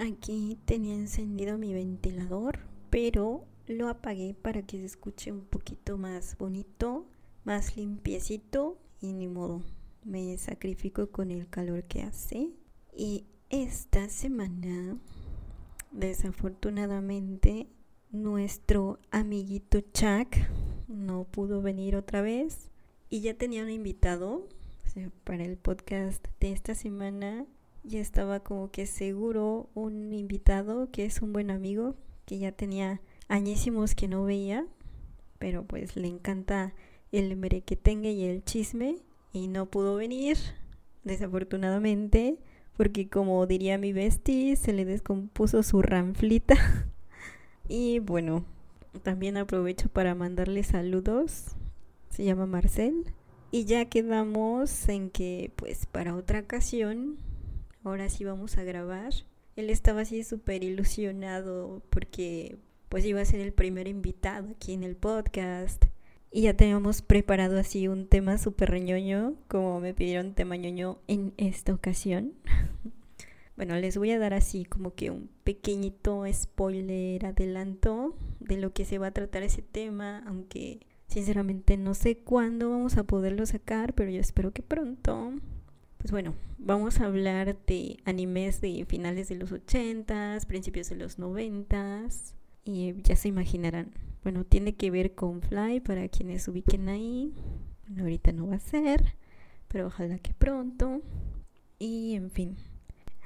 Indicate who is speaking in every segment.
Speaker 1: Aquí tenía encendido mi ventilador, pero lo apagué para que se escuche un poquito más bonito, más limpiecito y ni modo. Me sacrifico con el calor que hace. Y esta semana, desafortunadamente, nuestro amiguito Chuck no pudo venir otra vez. Y ya tenía un invitado para el podcast de esta semana. Ya estaba como que seguro un invitado que es un buen amigo, que ya tenía añísimos que no veía, pero pues le encanta el merequetengue y el chisme y no pudo venir, desafortunadamente, porque como diría mi bestie, se le descompuso su ranflita. y bueno, también aprovecho para mandarle saludos. Se llama Marcel. Y ya quedamos en que pues para otra ocasión, ahora sí vamos a grabar. Él estaba así súper ilusionado porque pues iba a ser el primer invitado aquí en el podcast. Y ya teníamos preparado así un tema súper reñoño, como me pidieron tema ñoño en esta ocasión. bueno, les voy a dar así como que un pequeñito spoiler, adelanto de lo que se va a tratar ese tema, aunque sinceramente no sé cuándo vamos a poderlo sacar, pero yo espero que pronto. Pues bueno, vamos a hablar de animes de finales de los 80s, principios de los 90s y ya se imaginarán. Bueno, tiene que ver con Fly para quienes ubiquen ahí. Bueno, ahorita no va a ser, pero ojalá que pronto. Y en fin,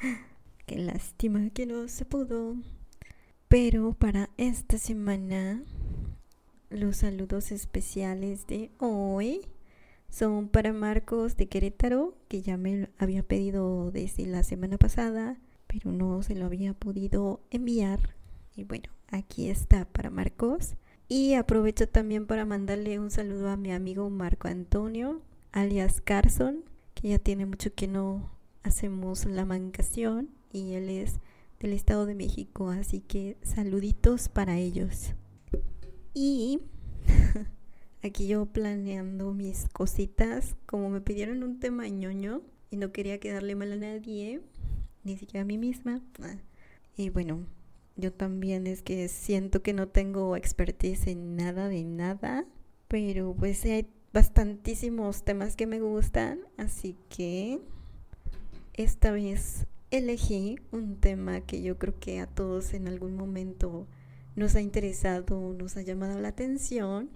Speaker 1: qué lástima que no se pudo. Pero para esta semana, los saludos especiales de hoy son para Marcos de Querétaro, que ya me había pedido desde la semana pasada, pero no se lo había podido enviar. Y bueno, aquí está para Marcos. Y aprovecho también para mandarle un saludo a mi amigo Marco Antonio, alias Carson, que ya tiene mucho que no hacemos la mancación y él es del Estado de México, así que saluditos para ellos. Y aquí yo planeando mis cositas, como me pidieron un tema ñoño y no quería quedarle mal a nadie, ni siquiera a mí misma. Ah, y bueno, yo también es que siento que no tengo expertise en nada de nada, pero pues hay bastantísimos temas que me gustan, así que esta vez elegí un tema que yo creo que a todos en algún momento nos ha interesado, nos ha llamado la atención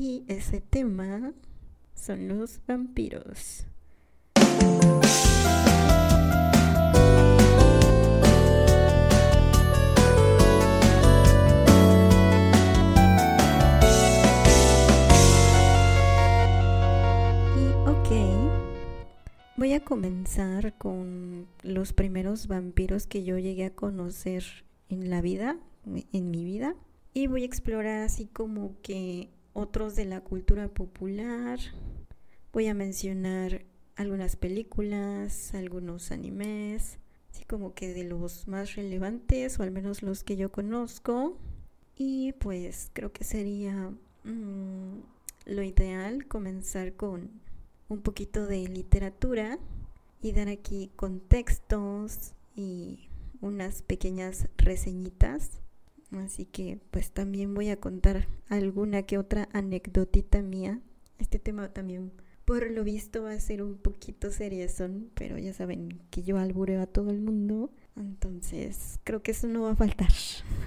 Speaker 1: y ese tema son los vampiros. Voy a comenzar con los primeros vampiros que yo llegué a conocer en la vida, en mi vida. Y voy a explorar así como que otros de la cultura popular. Voy a mencionar algunas películas, algunos animes, así como que de los más relevantes, o al menos los que yo conozco. Y pues creo que sería mm, lo ideal comenzar con un poquito de literatura y dar aquí contextos y unas pequeñas reseñitas. Así que pues también voy a contar alguna que otra anecdotita mía. Este tema también por lo visto va a ser un poquito seriezón, pero ya saben que yo albureo a todo el mundo. Entonces creo que eso no va a faltar.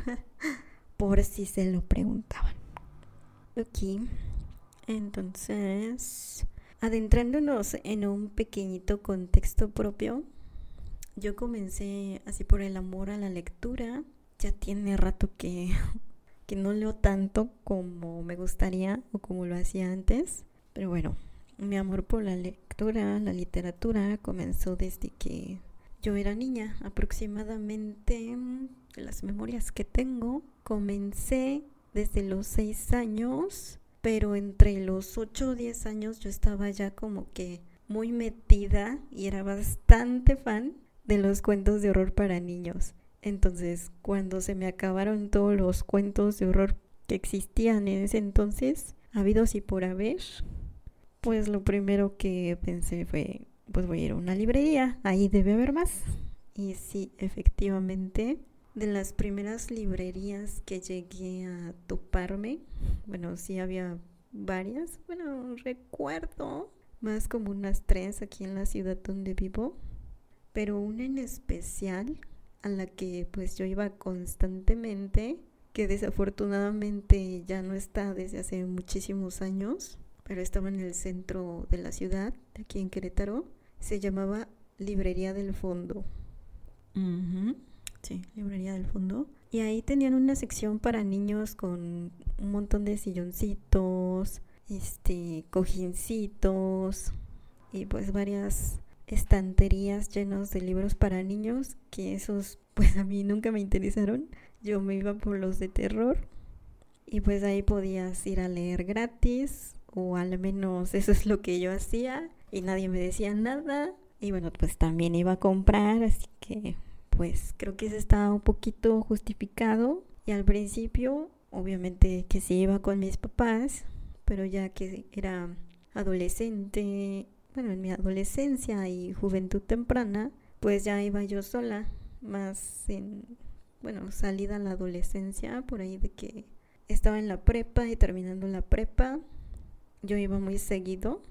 Speaker 1: por si se lo preguntaban. Ok. Entonces Adentrándonos en un pequeñito contexto propio, yo comencé así por el amor a la lectura. Ya tiene rato que, que no leo tanto como me gustaría o como lo hacía antes. Pero bueno, mi amor por la lectura, la literatura, comenzó desde que yo era niña. Aproximadamente, de las memorias que tengo, comencé desde los seis años pero entre los 8 o 10 años yo estaba ya como que muy metida y era bastante fan de los cuentos de horror para niños. Entonces, cuando se me acabaron todos los cuentos de horror que existían en ese entonces, habidos y por haber, pues lo primero que pensé fue, pues voy a ir a una librería, ahí debe haber más. Y sí, efectivamente, de las primeras librerías que llegué a toparme, bueno, sí había varias, bueno, recuerdo más como unas tres aquí en la ciudad donde vivo, pero una en especial a la que pues yo iba constantemente, que desafortunadamente ya no está desde hace muchísimos años, pero estaba en el centro de la ciudad, aquí en Querétaro, se llamaba Librería del Fondo. Sí, Librería del Fondo. Y ahí tenían una sección para niños con un montón de silloncitos, este, cojincitos y pues varias estanterías llenos de libros para niños que esos pues a mí nunca me interesaron. Yo me iba por los de terror y pues ahí podías ir a leer gratis o al menos eso es lo que yo hacía y nadie me decía nada y bueno pues también iba a comprar así que pues creo que eso estaba un poquito justificado y al principio obviamente que sí iba con mis papás pero ya que era adolescente, bueno, en mi adolescencia y juventud temprana, pues ya iba yo sola, más en, bueno, salida la adolescencia, por ahí de que estaba en la prepa y terminando la prepa, yo iba muy seguido,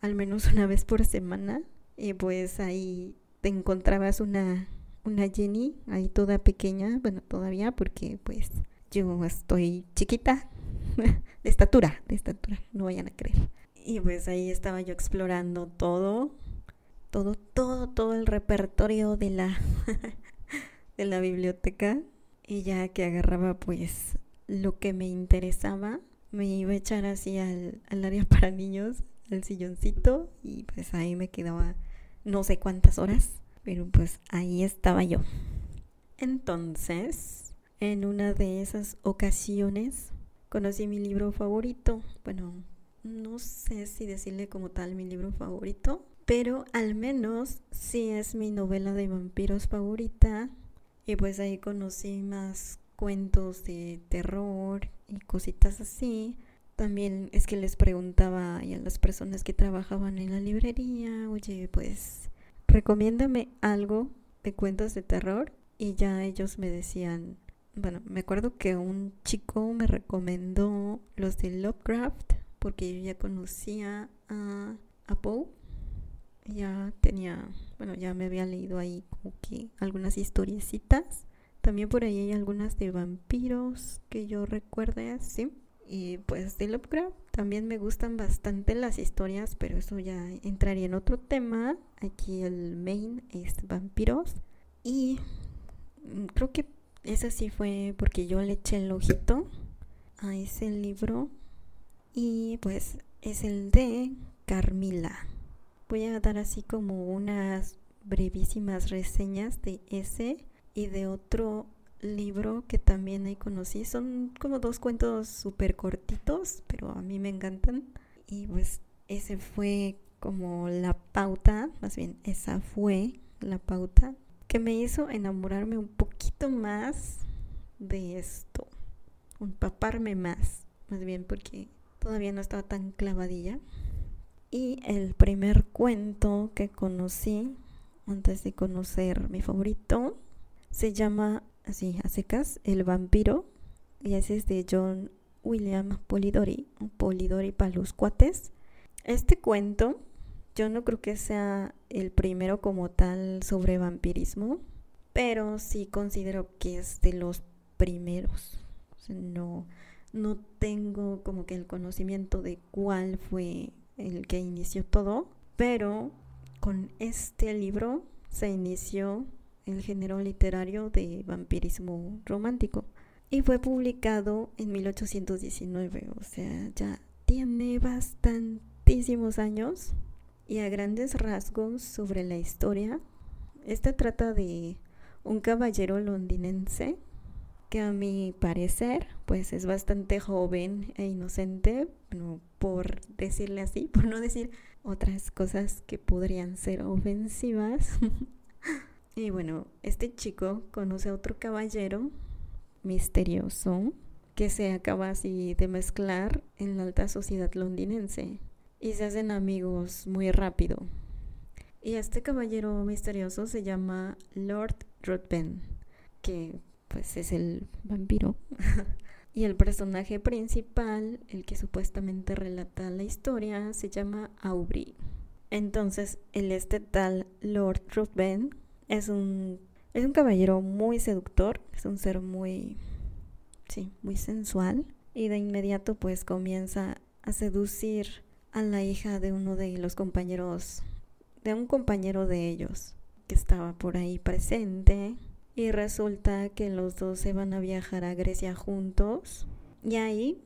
Speaker 1: al menos una vez por semana, y pues ahí te encontrabas una, una Jenny, ahí toda pequeña, bueno, todavía, porque pues yo estoy chiquita, de estatura, de estatura, no vayan a creer. Y pues ahí estaba yo explorando todo, todo, todo, todo el repertorio de la, de la biblioteca. Y ya que agarraba pues lo que me interesaba, me iba a echar así al, al área para niños, al silloncito, y pues ahí me quedaba no sé cuántas horas, pero pues ahí estaba yo. Entonces, en una de esas ocasiones, conocí mi libro favorito. Bueno, no sé si decirle como tal mi libro favorito, pero al menos sí es mi novela de vampiros favorita. Y pues ahí conocí más cuentos de terror y cositas así. También es que les preguntaba a las personas que trabajaban en la librería, oye, pues recomiéndame algo de cuentos de terror. Y ya ellos me decían, bueno, me acuerdo que un chico me recomendó los de Lovecraft porque yo ya conocía a, a Poe. Ya tenía, bueno, ya me había leído ahí como que algunas historiecitas. También por ahí hay algunas de vampiros que yo recuerde así. Y pues de Lovecraft también me gustan bastante las historias, pero eso ya entraría en otro tema. Aquí el main es vampiros. Y mm, creo que esa sí fue porque yo le eché el ojito a ese libro y pues es el de Carmila. Voy a dar así como unas brevísimas reseñas de ese y de otro libro que también ahí conocí. Son como dos cuentos súper cortitos, pero a mí me encantan. Y pues ese fue como la pauta, más bien esa fue la pauta que me hizo enamorarme un poquito más de esto, empaparme más, más bien porque todavía no estaba tan clavadilla. Y el primer cuento que conocí antes de conocer mi favorito se llama así a secas El vampiro y ese es de John William Polidori, Polidori para. Este cuento yo no creo que sea el primero como tal sobre vampirismo, pero sí considero que es de los primeros. no, no tengo como que el conocimiento de cuál fue el que inició todo, pero con este libro se inició el género literario de vampirismo romántico y fue publicado en 1819, o sea, ya tiene bastantísimos años y a grandes rasgos sobre la historia, esta trata de un caballero londinense que a mi parecer pues es bastante joven e inocente, por decirle así, por no decir otras cosas que podrían ser ofensivas. y bueno, este chico conoce a otro caballero misterioso que se acaba así de mezclar en la alta sociedad londinense y se hacen amigos muy rápido. Y este caballero misterioso se llama Lord Ruthven, que pues es el vampiro. y el personaje principal, el que supuestamente relata la historia, se llama Aubrey. Entonces, el este tal Lord Ruthven es un es un caballero muy seductor, es un ser muy sí, muy sensual y de inmediato pues comienza a seducir a la hija de uno de los compañeros de un compañero de ellos que estaba por ahí presente y resulta que los dos se van a viajar a Grecia juntos y ahí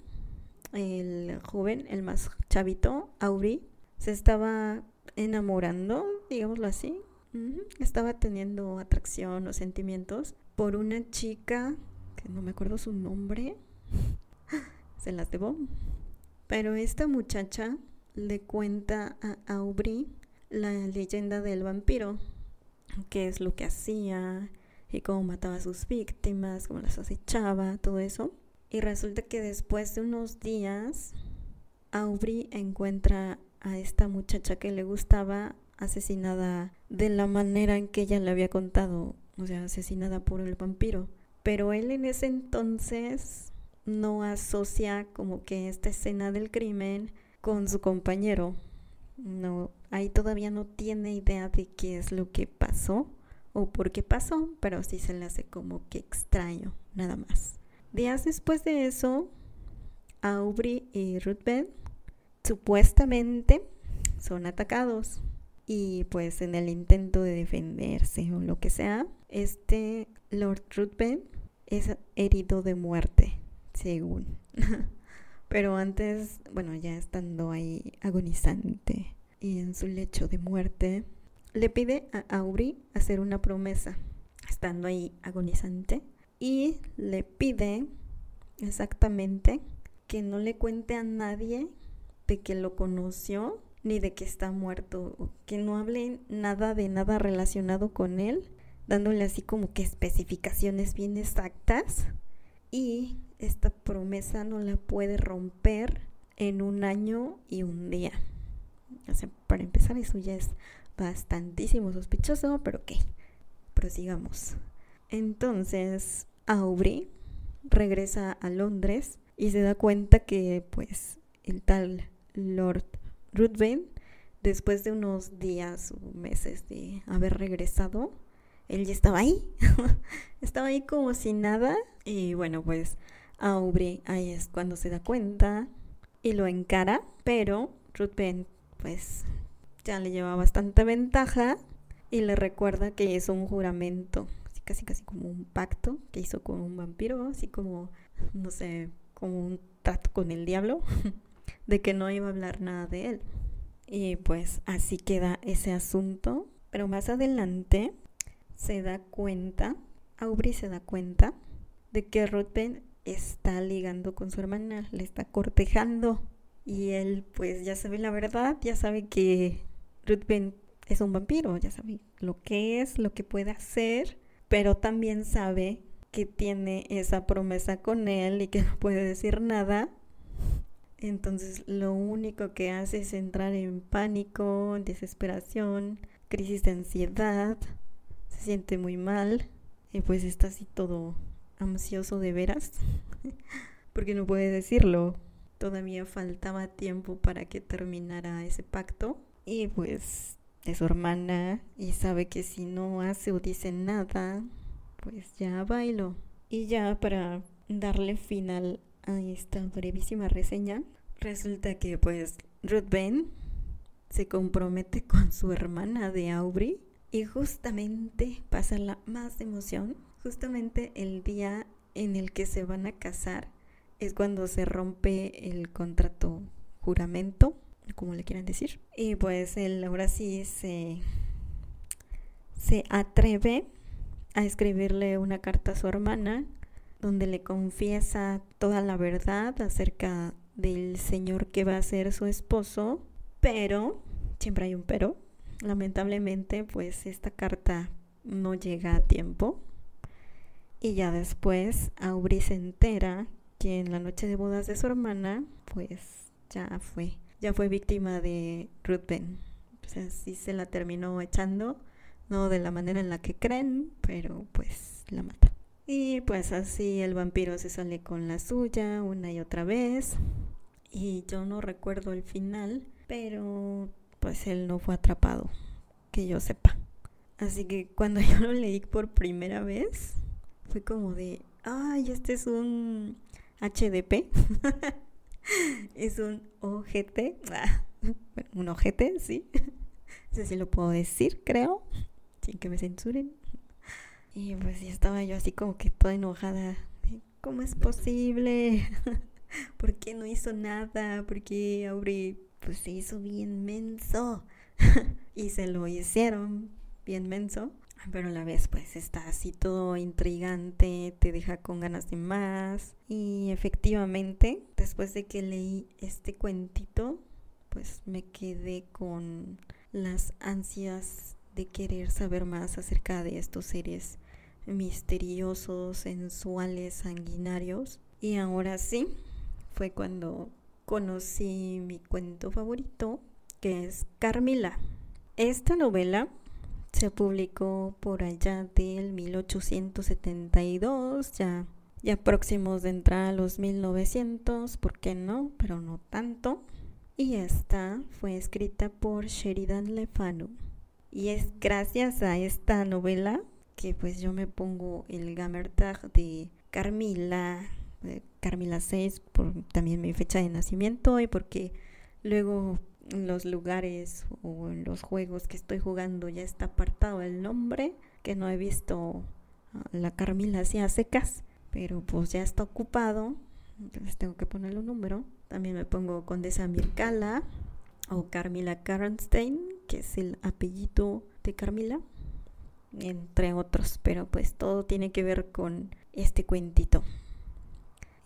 Speaker 1: el joven, el más chavito, Auri, se estaba enamorando, digámoslo así. Estaba teniendo atracción o sentimientos por una chica que no me acuerdo su nombre. se las debo. Pero esta muchacha le cuenta a Aubrey la leyenda del vampiro, qué es lo que hacía y cómo mataba a sus víctimas, cómo las acechaba, todo eso. Y resulta que después de unos días, Aubrey encuentra a esta muchacha que le gustaba asesinada de la manera en que ella le había contado, o sea, asesinada por el vampiro. Pero él en ese entonces no asocia como que esta escena del crimen con su compañero. No, ahí todavía no tiene idea de qué es lo que pasó o por qué pasó, pero sí se le hace como que extraño, nada más. Días después de eso, Aubrey y Ruthven supuestamente son atacados y pues en el intento de defenderse o lo que sea, este Lord Ruthven es herido de muerte, según. Pero antes, bueno, ya estando ahí agonizante y en su lecho de muerte, le pide a Aubrey hacer una promesa, estando ahí agonizante, y le pide exactamente que no le cuente a nadie de que lo conoció ni de que está muerto, que no hable nada de nada relacionado con él, dándole así como que especificaciones bien exactas y esta promesa no la puede romper en un año y un día. O sea, para empezar, eso ya es bastantísimo sospechoso, pero ok, prosigamos. Entonces, Aubrey regresa a Londres y se da cuenta que, pues, el tal Lord Ruthven, después de unos días o meses de haber regresado, él ya estaba ahí. estaba ahí como si nada. Y bueno, pues Aubrey ahí es cuando se da cuenta y lo encara, pero Ruthven pues ya le lleva bastante ventaja y le recuerda que es un juramento, así casi casi como un pacto que hizo con un vampiro, así como, no sé, como un trato con el diablo, de que no iba a hablar nada de él. Y pues así queda ese asunto. Pero más adelante se da cuenta, Aubrey se da cuenta de que Ruthven está ligando con su hermana, le está cortejando. Y él pues ya sabe la verdad, ya sabe que Ruthven es un vampiro, ya sabe lo que es, lo que puede hacer, pero también sabe que tiene esa promesa con él y que no puede decir nada. Entonces lo único que hace es entrar en pánico, desesperación, crisis de ansiedad, se siente muy mal y pues está así todo ansioso de veras, porque no puede decirlo. Todavía faltaba tiempo para que terminara ese pacto y pues es su hermana y sabe que si no hace o dice nada, pues ya bailo. Y ya para darle final a esta brevísima reseña, resulta que pues Ruth se compromete con su hermana de Aubrey y justamente pasa la más emoción, justamente el día en el que se van a casar es cuando se rompe el contrato juramento como le quieran decir. Y pues él ahora sí se, se atreve a escribirle una carta a su hermana donde le confiesa toda la verdad acerca del señor que va a ser su esposo, pero, siempre hay un pero, lamentablemente pues esta carta no llega a tiempo y ya después Aubrey se entera que en la noche de bodas de su hermana pues ya fue ya fue víctima de Ruthven. O sea, sí se la terminó echando, no de la manera en la que creen, pero pues la mata. Y pues así el vampiro se sale con la suya una y otra vez. Y yo no recuerdo el final, pero pues él no fue atrapado, que yo sepa. Así que cuando yo lo leí por primera vez, fue como de, ay, este es un HDP. es un OGT. Ah, un OGT, sí. sé si lo puedo decir, creo. Sin que me censuren. Y pues estaba yo así como que toda enojada. ¿Cómo es posible? ¿Por qué no hizo nada? ¿Por qué Aubrey pues se hizo bien menso? y se lo hicieron bien menso. Pero a la vez pues está así todo intrigante, te deja con ganas de más. Y efectivamente, después de que leí este cuentito, pues me quedé con las ansias de querer saber más acerca de estos seres misteriosos, sensuales, sanguinarios. Y ahora sí, fue cuando conocí mi cuento favorito, que es Carmila. Esta novela se publicó por allá del 1872, ya, ya próximos de entrar a los 1900, ¿por qué no? Pero no tanto. Y esta fue escrita por Sheridan Le Fanu. Y es gracias a esta novela que pues yo me pongo el gamer tag de Carmila, Carmila 6, por también mi fecha de nacimiento y porque luego los lugares o en los juegos que estoy jugando ya está apartado el nombre, que no he visto la Carmila así a secas, pero pues ya está ocupado, entonces tengo que ponerle un número. También me pongo Condesa Mircala o Carmila Karnstein, que es el apellido de Carmila, entre otros, pero pues todo tiene que ver con este cuentito.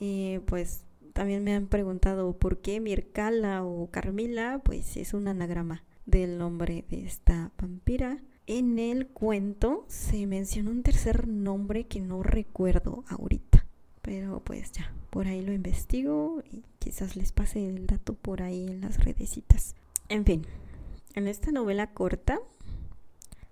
Speaker 1: Y pues también me han preguntado por qué Mircala o Carmila, pues es un anagrama del nombre de esta vampira. En el cuento se menciona un tercer nombre que no recuerdo ahorita, pero pues ya, por ahí lo investigo y quizás les pase el dato por ahí en las redecitas. En fin, en esta novela corta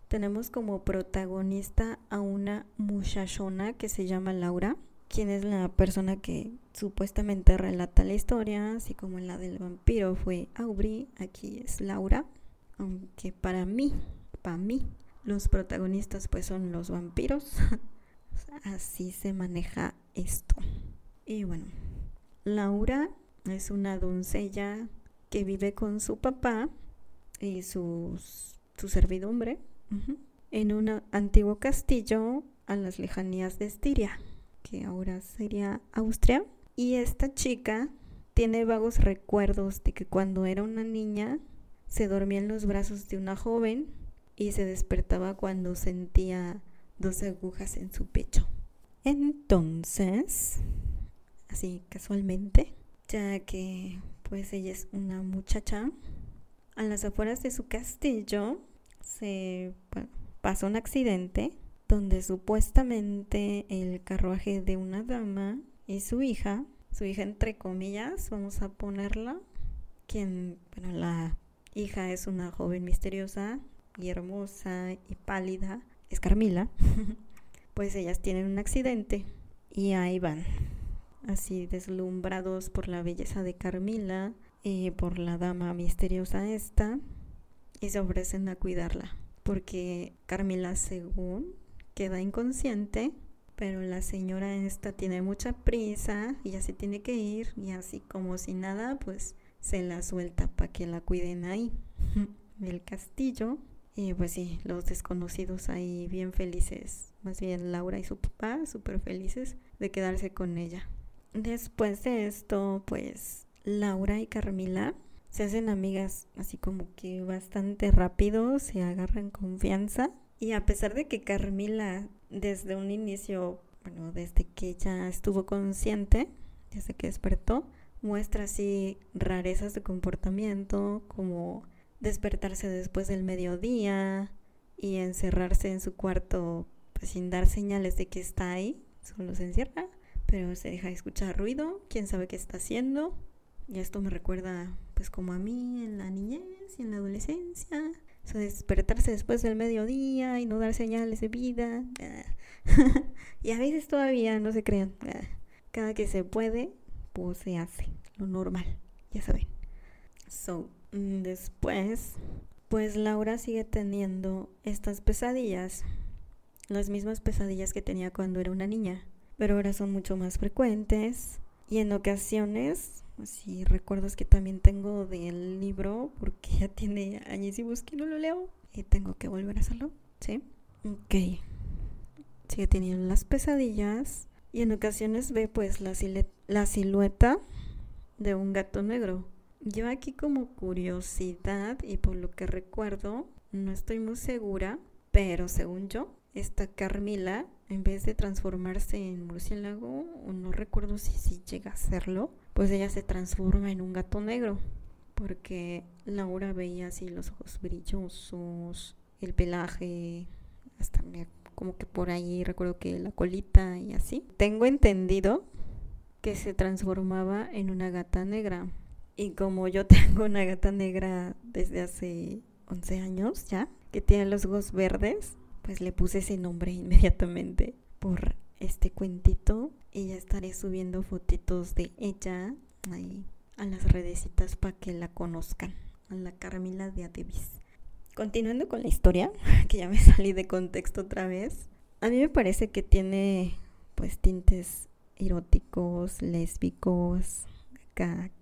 Speaker 1: tenemos como protagonista a una muchachona que se llama Laura quién es la persona que supuestamente relata la historia, así como la del vampiro fue Aubrey, aquí es Laura, aunque para mí, para mí, los protagonistas pues son los vampiros, así se maneja esto. Y bueno, Laura es una doncella que vive con su papá y su servidumbre en un antiguo castillo a las lejanías de Estiria que ahora sería Austria. Y esta chica tiene vagos recuerdos de que cuando era una niña se dormía en los brazos de una joven y se despertaba cuando sentía dos agujas en su pecho. Entonces, así casualmente, ya que pues ella es una muchacha, a las afueras de su castillo se pasó un accidente donde supuestamente el carruaje de una dama y su hija, su hija entre comillas, vamos a ponerla, quien, bueno, la hija es una joven misteriosa y hermosa y pálida, es Carmila, pues ellas tienen un accidente y ahí van, así deslumbrados por la belleza de Carmila y por la dama misteriosa esta, y se ofrecen a cuidarla, porque Carmila según queda inconsciente, pero la señora esta tiene mucha prisa y ya se tiene que ir y así como si nada, pues se la suelta para que la cuiden ahí, el castillo. Y pues sí, los desconocidos ahí bien felices, más bien Laura y su papá súper felices de quedarse con ella. Después de esto, pues Laura y Carmila se hacen amigas así como que bastante rápido, se agarran confianza y a pesar de que Carmila desde un inicio, bueno, desde que ella estuvo consciente, desde que despertó, muestra así rarezas de comportamiento, como despertarse después del mediodía y encerrarse en su cuarto pues, sin dar señales de que está ahí, solo se encierra, pero se deja escuchar ruido, quién sabe qué está haciendo. Y esto me recuerda pues como a mí en la niñez y en la adolescencia. Despertarse después del mediodía y no dar señales de vida. y a veces todavía, no se crean. Cada que se puede, pues se hace. Lo normal, ya saben. So, mm, después, pues Laura sigue teniendo estas pesadillas. Las mismas pesadillas que tenía cuando era una niña. Pero ahora son mucho más frecuentes. Y en ocasiones, así recuerdos que también tengo del libro, porque ya tiene añísimos que no lo leo. Y tengo que volver a hacerlo, ¿sí? Ok. Sigue teniendo las pesadillas. Y en ocasiones ve pues la, la silueta de un gato negro. Yo aquí como curiosidad y por lo que recuerdo, no estoy muy segura, pero según yo, esta Carmila, en vez de transformarse en murciélago, o no recuerdo si, si llega a serlo, pues ella se transforma en un gato negro. Porque Laura veía así los ojos brillosos, el pelaje, hasta como que por ahí recuerdo que la colita y así. Tengo entendido que se transformaba en una gata negra. Y como yo tengo una gata negra desde hace 11 años ya, que tiene los ojos verdes, pues le puse ese nombre inmediatamente por este cuentito y ya estaré subiendo fotitos de ella ahí a las redecitas para que la conozcan, a la Carmila de Adebis. Continuando con la historia, que ya me salí de contexto otra vez, a mí me parece que tiene pues tintes eróticos, lésbicos,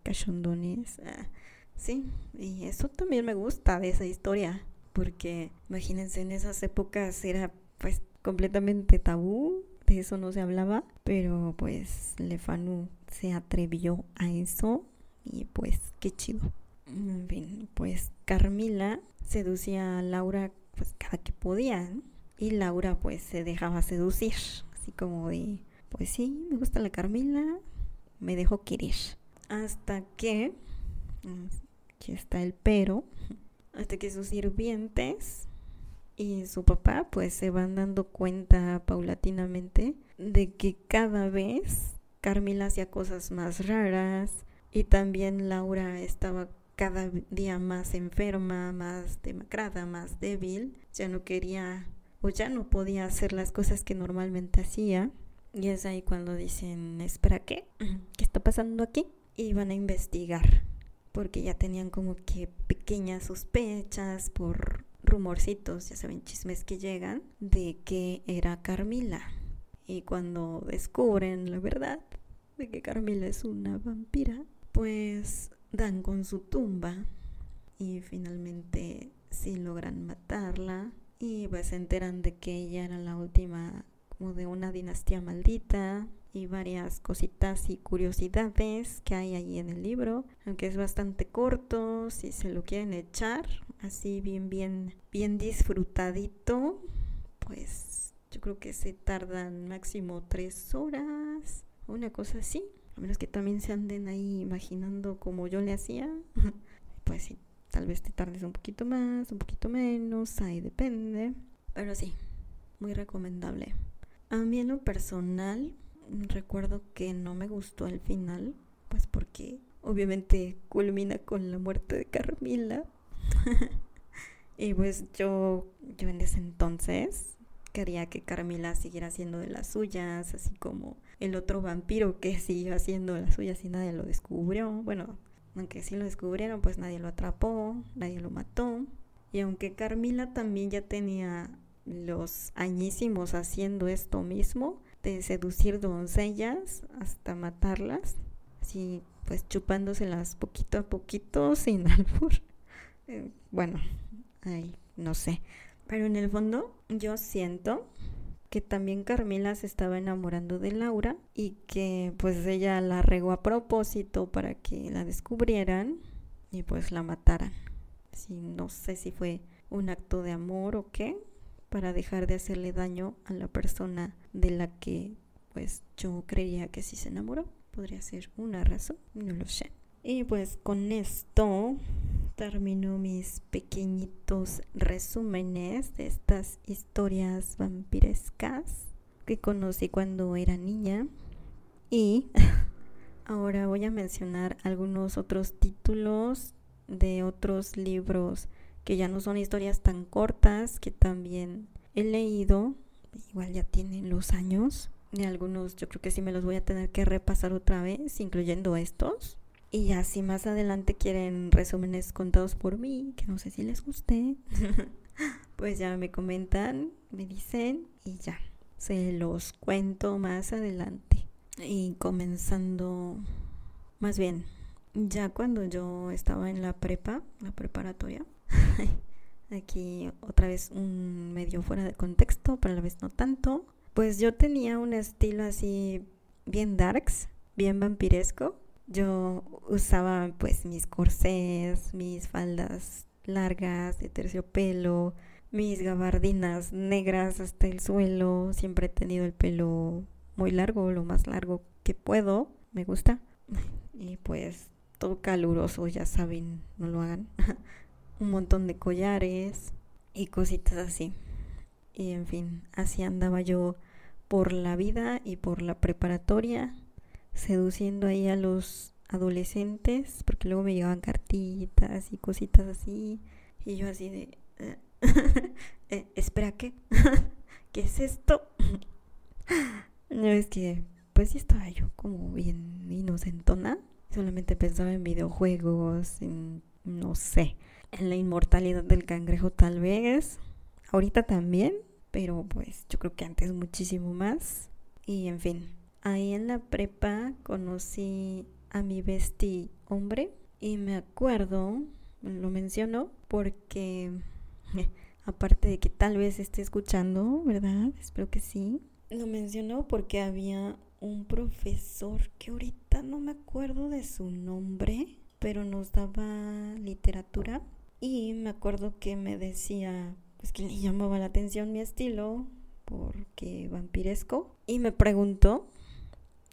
Speaker 1: cachondones. Ah, sí, y eso también me gusta de esa historia porque imagínense en esas épocas era pues completamente tabú, de eso no se hablaba, pero pues Lefanu se atrevió a eso y pues qué chido. En fin, pues Carmila seducía a Laura pues cada que podía y Laura pues se dejaba seducir, así como de pues sí, me gusta la Carmila, me dejo querer. Hasta que, mm, aquí está el pero, hasta que sus sirvientes y su papá pues se van dando cuenta paulatinamente de que cada vez Carmila hacía cosas más raras y también Laura estaba cada día más enferma, más demacrada, más débil, ya no quería o ya no podía hacer las cosas que normalmente hacía. Y es ahí cuando dicen, espera, ¿qué? ¿Qué está pasando aquí? Y van a investigar porque ya tenían como que pequeñas sospechas por rumorcitos, ya saben, chismes que llegan, de que era Carmila. Y cuando descubren la verdad de que Carmila es una vampira, pues dan con su tumba y finalmente sí logran matarla y pues se enteran de que ella era la última como de una dinastía maldita y varias cositas y curiosidades que hay ahí en el libro, aunque es bastante corto, si se lo quieren echar, así bien, bien, bien disfrutadito, pues yo creo que se tardan máximo tres horas, una cosa así, a menos que también se anden ahí imaginando como yo le hacía, pues sí, tal vez te tardes un poquito más, un poquito menos, ahí depende, pero sí, muy recomendable. A mí en lo personal recuerdo que no me gustó el final, pues porque obviamente culmina con la muerte de Carmila. y pues yo, yo en ese entonces quería que Carmila siguiera haciendo de las suyas, así como el otro vampiro que siguió haciendo de las suyas y nadie lo descubrió. Bueno, aunque sí lo descubrieron, pues nadie lo atrapó, nadie lo mató. Y aunque Carmila también ya tenía los añísimos haciendo esto mismo, de seducir doncellas hasta matarlas, así pues chupándoselas poquito a poquito sin albur. Bueno, ay, no sé. Pero en el fondo yo siento que también Carmila se estaba enamorando de Laura y que pues ella la regó a propósito para que la descubrieran y pues la mataran. Sí, no sé si fue un acto de amor o qué, para dejar de hacerle daño a la persona de la que pues yo creía que sí se enamoró. Podría ser una razón, no lo sé. Y pues con esto termino mis pequeñitos resúmenes de estas historias vampirescas que conocí cuando era niña. Y Ahora voy a mencionar algunos otros títulos de otros libros que ya no son historias tan cortas, que también he leído, igual ya tienen los años, y algunos yo creo que sí me los voy a tener que repasar otra vez, incluyendo estos. Y ya si más adelante quieren resúmenes contados por mí, que no sé si les guste, pues ya me comentan, me dicen y ya, se los cuento más adelante. Y comenzando, más bien, ya cuando yo estaba en la prepa, la preparatoria, aquí otra vez un medio fuera de contexto, pero a la vez no tanto, pues yo tenía un estilo así bien darks, bien vampiresco. Yo usaba pues mis corsés, mis faldas largas de terciopelo, mis gabardinas negras hasta el suelo. Siempre he tenido el pelo muy largo, lo más largo que puedo. Me gusta. Y pues todo caluroso, ya saben, no lo hagan. Un montón de collares y cositas así. Y en fin, así andaba yo por la vida y por la preparatoria, seduciendo ahí a los adolescentes, porque luego me llegaban cartitas y cositas así, y yo así de, eh, espera, ¿qué? ¿Qué es esto? no es que, pues sí estaba yo como bien inocentona, solamente pensaba en videojuegos, en, no sé, en la inmortalidad del cangrejo tal vez, ahorita también, pero pues yo creo que antes muchísimo más. Y en fin, ahí en la prepa conocí a mi bestie hombre y me acuerdo, lo menciono porque aparte de que tal vez esté escuchando, ¿verdad? Espero que sí. Lo mencionó porque había un profesor que ahorita no me acuerdo de su nombre, pero nos daba literatura y me acuerdo que me decía, pues que le llamaba la atención mi estilo, porque vampiresco, y me preguntó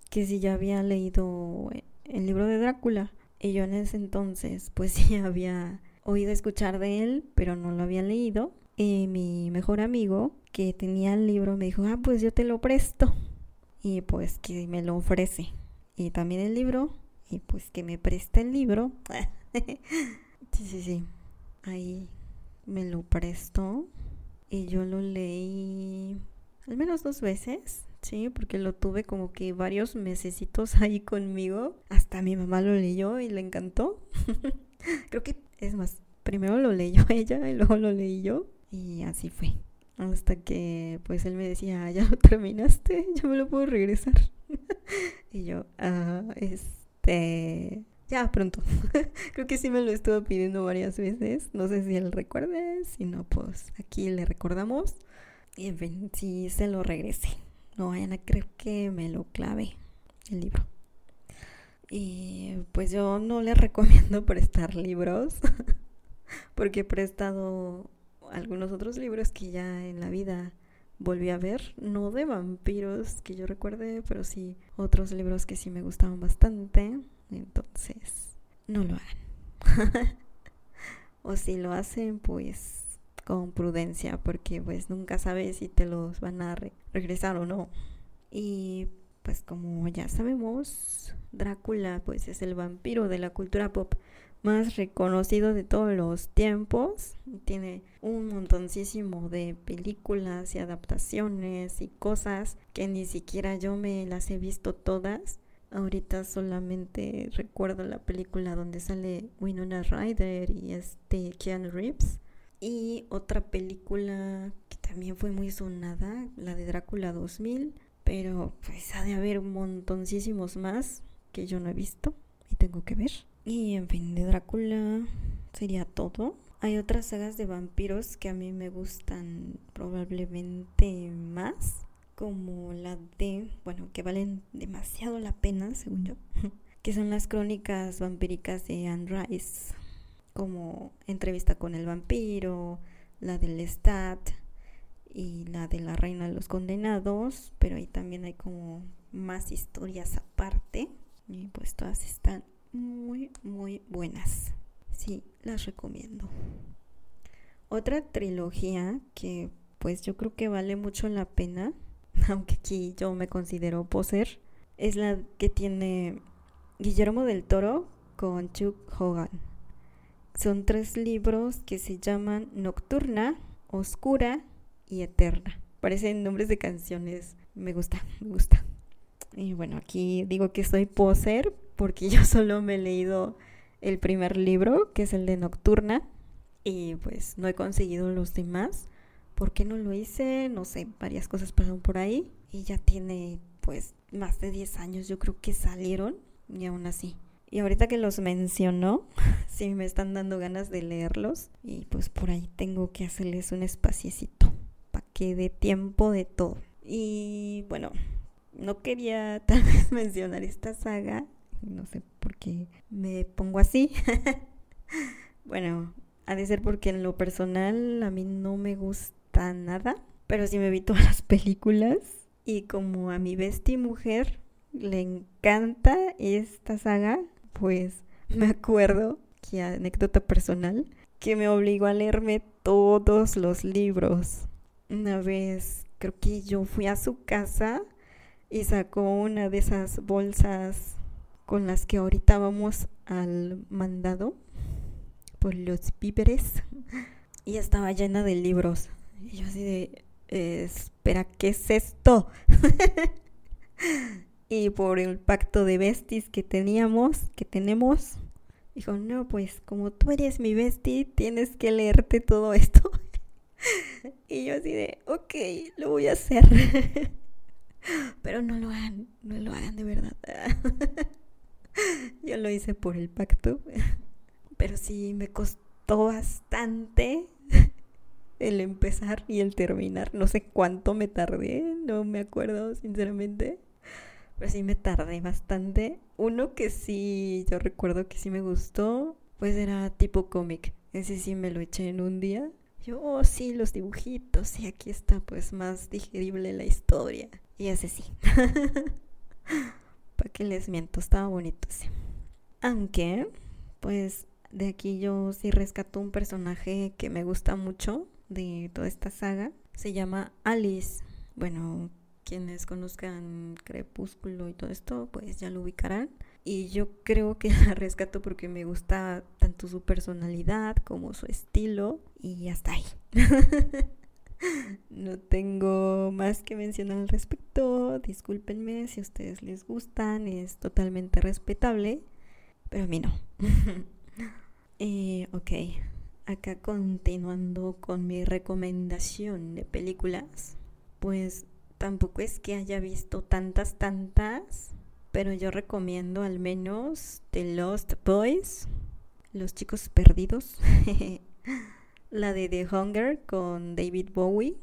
Speaker 1: que si ya había leído el libro de Drácula. Y yo en ese entonces, pues sí había oído escuchar de él, pero no lo había leído. Y mi mejor amigo, que tenía el libro, me dijo, ah, pues yo te lo presto. Y pues que me lo ofrece. Y también el libro, y pues que me preste el libro. sí, sí, sí. Ahí me lo prestó y yo lo leí al menos dos veces, sí, porque lo tuve como que varios mesecitos ahí conmigo. Hasta mi mamá lo leyó y le encantó. Creo que es más, primero lo leyó ella y luego lo leí yo y así fue. Hasta que pues él me decía, ya lo terminaste, ya me lo puedo regresar. y yo, ah, este, ya, pronto. Creo que sí me lo estuvo pidiendo varias veces. No sé si él recuerde. Si no, pues aquí le recordamos. Y en fin, si se lo regrese. No vayan a creer que me lo clave el libro. Y pues yo no le recomiendo prestar libros. porque he prestado algunos otros libros que ya en la vida volví a ver. No de vampiros que yo recuerde, pero sí otros libros que sí me gustaban bastante. Entonces, no lo hagan. o si lo hacen, pues con prudencia, porque pues nunca sabes si te los van a regresar o no. Y pues como ya sabemos, Drácula pues es el vampiro de la cultura pop más reconocido de todos los tiempos. Tiene un montoncísimo de películas y adaptaciones y cosas que ni siquiera yo me las he visto todas. Ahorita solamente recuerdo la película donde sale Winona Ryder y este Keanu Reeves. Y otra película que también fue muy sonada, la de Drácula 2000. Pero pues ha de haber un montoncísimos más que yo no he visto y tengo que ver. Y en fin, de Drácula sería todo. Hay otras sagas de vampiros que a mí me gustan probablemente más como la de, bueno, que valen demasiado la pena, según yo, que son las crónicas vampíricas de Anne Rice, como Entrevista con el vampiro, la del Lestat y la de la Reina de los Condenados, pero ahí también hay como más historias aparte y pues todas están muy, muy buenas. Sí, las recomiendo. Otra trilogía que pues yo creo que vale mucho la pena aunque aquí yo me considero poser, es la que tiene Guillermo del Toro con Chuck Hogan. Son tres libros que se llaman Nocturna, Oscura y Eterna. Parecen nombres de canciones. Me gusta, me gusta. Y bueno, aquí digo que soy poser porque yo solo me he leído el primer libro, que es el de Nocturna, y pues no he conseguido los demás. ¿Por qué no lo hice? No sé, varias cosas pasaron por ahí y ya tiene pues más de 10 años yo creo que salieron y aún así. Y ahorita que los mencionó, sí me están dando ganas de leerlos y pues por ahí tengo que hacerles un espaciecito para que dé tiempo de todo. Y bueno, no quería tal vez mencionar esta saga, no sé por qué me pongo así. bueno, ha de ser porque en lo personal a mí no me gusta nada, pero sí me vi todas las películas y como a mi bestia mujer le encanta esta saga, pues me acuerdo que anécdota personal que me obligó a leerme todos los libros. Una vez creo que yo fui a su casa y sacó una de esas bolsas con las que ahorita vamos al mandado por los víveres y estaba llena de libros. Y yo así de, espera, ¿qué es esto? y por el pacto de besties que teníamos, que tenemos, dijo, no, pues como tú eres mi bestie, tienes que leerte todo esto. y yo así de, ok, lo voy a hacer. Pero no lo hagan, no lo hagan de verdad. Yo lo hice por el pacto. Pero sí me costó bastante el empezar y el terminar. No sé cuánto me tardé, no me acuerdo sinceramente. Pero sí me tardé bastante. Uno que sí, yo recuerdo que sí me gustó, pues era tipo cómic. Ese sí me lo eché en un día. Yo, oh sí, los dibujitos. Y aquí está pues más digerible la historia. Y ese sí. ¿Para qué les miento? Estaba bonito ese. Aunque, pues de aquí yo sí rescato un personaje que me gusta mucho de toda esta saga. Se llama Alice. Bueno, quienes conozcan Crepúsculo y todo esto, pues ya lo ubicarán. Y yo creo que la rescato porque me gusta tanto su personalidad como su estilo. Y hasta ahí. no tengo más que mencionar al respecto. Discúlpenme si a ustedes les gustan, es totalmente respetable, pero a mí no. eh, ok, acá continuando con mi recomendación de películas, pues tampoco es que haya visto tantas, tantas, pero yo recomiendo al menos The Lost Boys, Los Chicos Perdidos. La de The Hunger con David Bowie.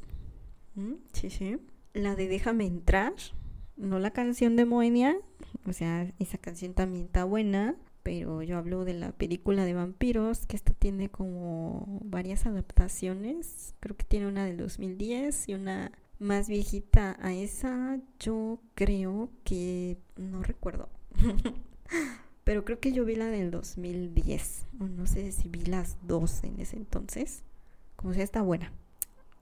Speaker 1: Mm, sí, sí. La de Déjame entrar. No la canción de Moenia. O sea, esa canción también está buena. Pero yo hablo de la película de vampiros. Que esta tiene como varias adaptaciones. Creo que tiene una del 2010 y una más viejita a esa. Yo creo que. No recuerdo. Pero creo que yo vi la del 2010. O no sé si vi las dos en ese entonces. Como sea, está buena.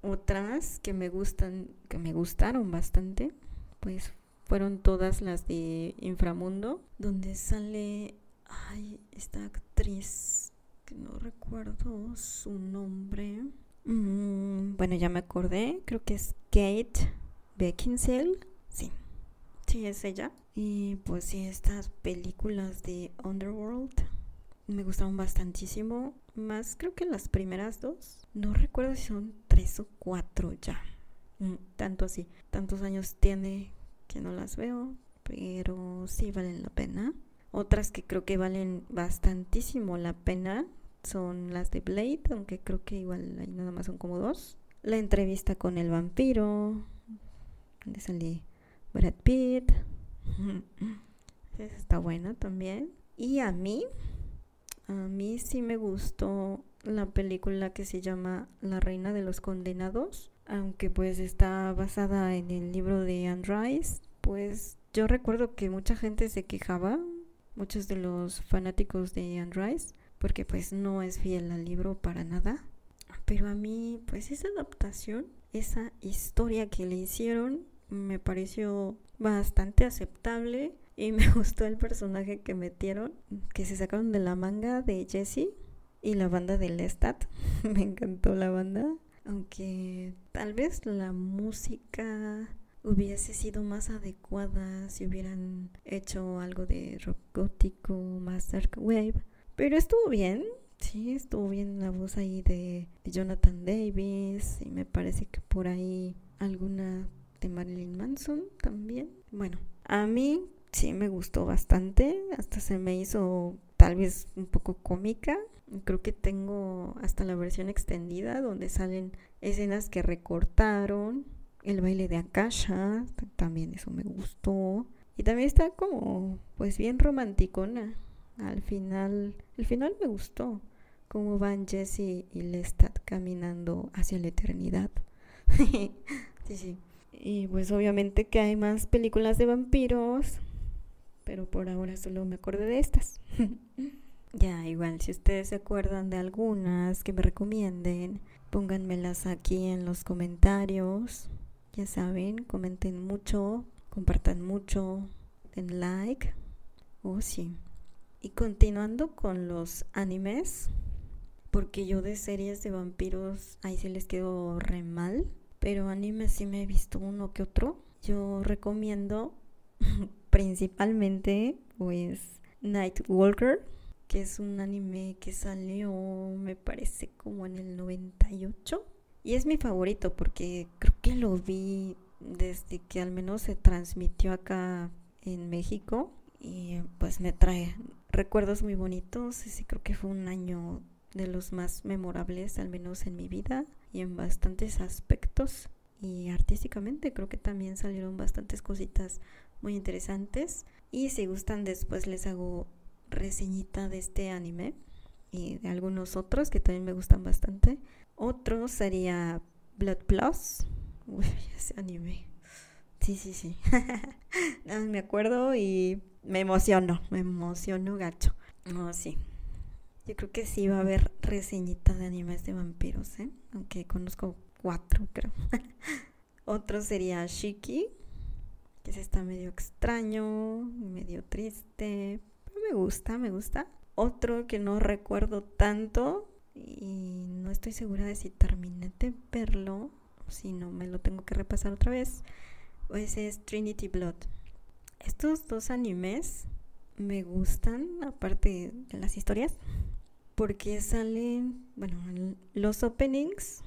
Speaker 1: Otras que me gustan, que me gustaron bastante, pues fueron todas las de Inframundo, donde sale, ay, esta actriz, que no recuerdo su nombre. Mm, bueno, ya me acordé, creo que es Kate Beckinsale. Sí, sí, es ella. Y pues sí, estas películas de Underworld me gustaron bastantísimo. Más creo que las primeras dos. No recuerdo si son tres o cuatro ya. Mm, tanto así. Tantos años tiene que no las veo. Pero sí valen la pena. Otras que creo que valen bastantísimo la pena son las de Blade, aunque creo que igual ahí nada más son como dos. La entrevista con el vampiro, donde salí Brad Pitt. Está buena también. Y a mí, a mí sí me gustó la película que se llama La Reina de los Condenados, aunque pues está basada en el libro de Anne Rice, pues yo recuerdo que mucha gente se quejaba, muchos de los fanáticos de Anne Rice, porque pues no es fiel al libro para nada. Pero a mí, pues esa adaptación, esa historia que le hicieron, me pareció bastante aceptable Y me gustó el personaje que metieron, que se sacaron de la manga de Jesse y la banda de Lestat. me encantó la banda. Aunque tal vez la música hubiese sido más adecuada si hubieran hecho algo de rock gótico, más dark wave. Pero estuvo bien, sí, estuvo bien la voz ahí de, Jonathan Davis y me parece que por ahí alguna de Marilyn Manson también. Bueno, a mí sí me gustó bastante, hasta se me hizo tal vez un poco cómica. Creo que tengo hasta la versión extendida donde salen escenas que recortaron. El baile de Akasha, también eso me gustó. Y también está como, pues bien romanticona. Al final, el final me gustó. Cómo van Jesse y Lestat caminando hacia la eternidad. sí, sí. Y pues obviamente que hay más películas de vampiros pero por ahora solo me acordé de estas. ya, igual, si ustedes se acuerdan de algunas que me recomienden, pónganmelas aquí en los comentarios. Ya saben, comenten mucho, compartan mucho, den like. Oh, sí. Y continuando con los animes, porque yo de series de vampiros ahí se les quedó re mal, pero animes sí me he visto uno que otro. Yo recomiendo principalmente pues Nightwalker, que es un anime que salió me parece como en el 98 y es mi favorito porque creo que lo vi desde que al menos se transmitió acá en México y pues me trae recuerdos muy bonitos, y creo que fue un año de los más memorables al menos en mi vida y en bastantes aspectos y artísticamente creo que también salieron bastantes cositas muy interesantes. Y si gustan después les hago reseñita de este anime y de algunos otros que también me gustan bastante. Otro sería Blood Plus. Uy, ese anime. Sí, sí, sí. me acuerdo y me emociono, me emociono gacho. No, sí. Yo creo que sí va a haber reseñita de animes de vampiros, ¿eh? Aunque conozco cuatro, creo. Otro sería Shiki, que está medio extraño, medio triste, pero me gusta, me gusta. Otro que no recuerdo tanto y no estoy segura de si terminé de verlo, si no me lo tengo que repasar otra vez, pues es Trinity Blood. Estos dos animes me gustan, aparte de las historias, porque salen, bueno, los openings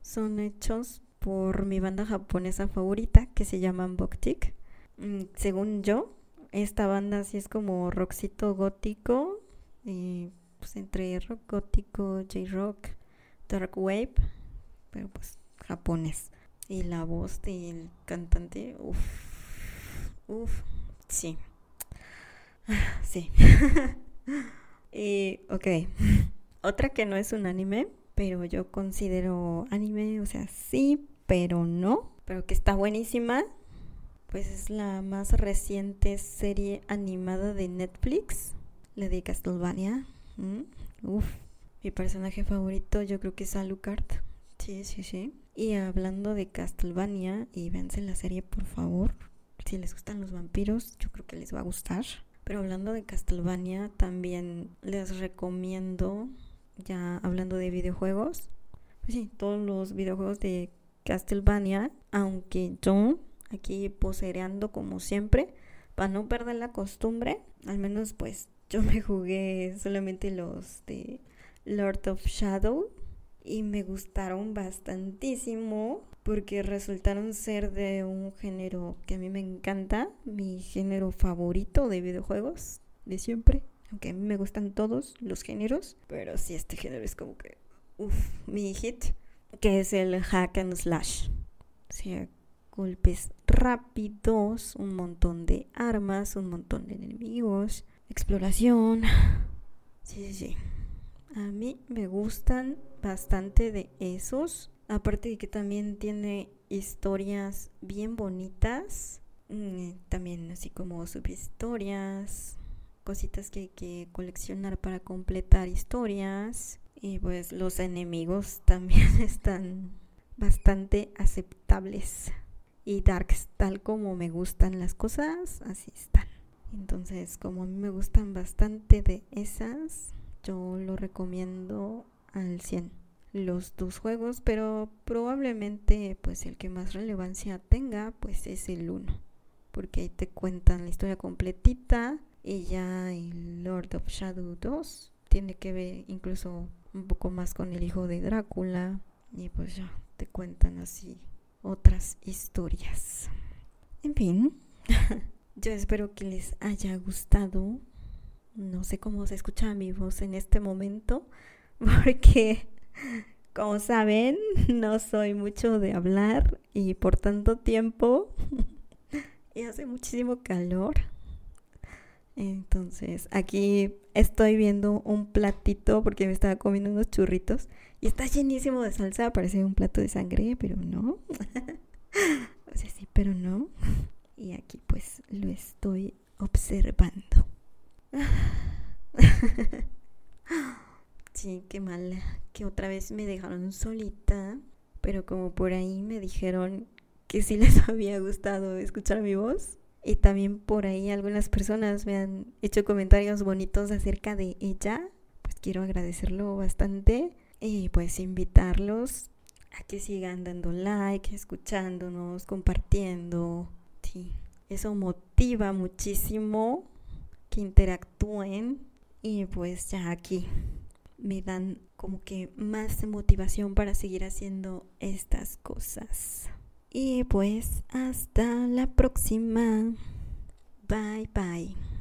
Speaker 1: son hechos por mi banda japonesa favorita que se llama Boktik. Mm, según yo, esta banda sí es como rockcito gótico, pues entre rock gótico, J-rock, dark wave, pero pues japonés. Y la voz del cantante, uff, uff, sí. Sí. y, ok. Otra que no es un anime, pero yo considero anime, o sea, sí, pero no, pero que está buenísima. Pues es la más reciente serie animada de Netflix, la de Castlevania. Mm, uf, mi personaje favorito yo creo que es Alucard. Sí, sí, sí. Y hablando de Castlevania, y véanse la serie por favor. Si les gustan los vampiros, yo creo que les va a gustar. Pero hablando de Castlevania, también les recomiendo, ya hablando de videojuegos, pues todos los videojuegos de Castlevania, aunque yo aquí posereando como siempre, para no perder la costumbre, al menos pues yo me jugué solamente los de Lord of Shadow y me gustaron bastantísimo porque resultaron ser de un género que a mí me encanta, mi género favorito de videojuegos de siempre, aunque a mí me gustan todos los géneros, pero sí este género es como que, uff, mi hit que es el hack and slash. O sea, golpes rápidos, un montón de armas, un montón de enemigos, exploración. Sí, sí, sí. A mí me gustan bastante de esos. Aparte de que también tiene historias bien bonitas. Mm, también así como subhistorias. Cositas que hay que coleccionar para completar historias. Y pues los enemigos también están bastante aceptables y darks, tal como me gustan las cosas, así están. Entonces, como a mí me gustan bastante de esas, yo lo recomiendo al 100 los dos juegos, pero probablemente pues el que más relevancia tenga pues es el 1, porque ahí te cuentan la historia completita y ya el Lord of Shadow 2 tiene que ver incluso un poco más con el hijo de Drácula y pues ya te cuentan así otras historias. En fin, yo espero que les haya gustado. No sé cómo se escucha mi voz en este momento porque como saben, no soy mucho de hablar y por tanto tiempo y hace muchísimo calor. Entonces, aquí estoy viendo un platito porque me estaba comiendo unos churritos y está llenísimo de salsa, parece un plato de sangre, pero no. o sea, sí, pero no. Y aquí pues lo estoy observando. Sí, qué mal que otra vez me dejaron solita, pero como por ahí me dijeron que sí les había gustado escuchar mi voz. Y también por ahí algunas personas me han hecho comentarios bonitos acerca de ella. Pues quiero agradecerlo bastante y pues invitarlos a que sigan dando like, escuchándonos, compartiendo. Sí, eso motiva muchísimo que interactúen y pues ya aquí me dan como que más motivación para seguir haciendo estas cosas. Y pues hasta la próxima. Bye bye.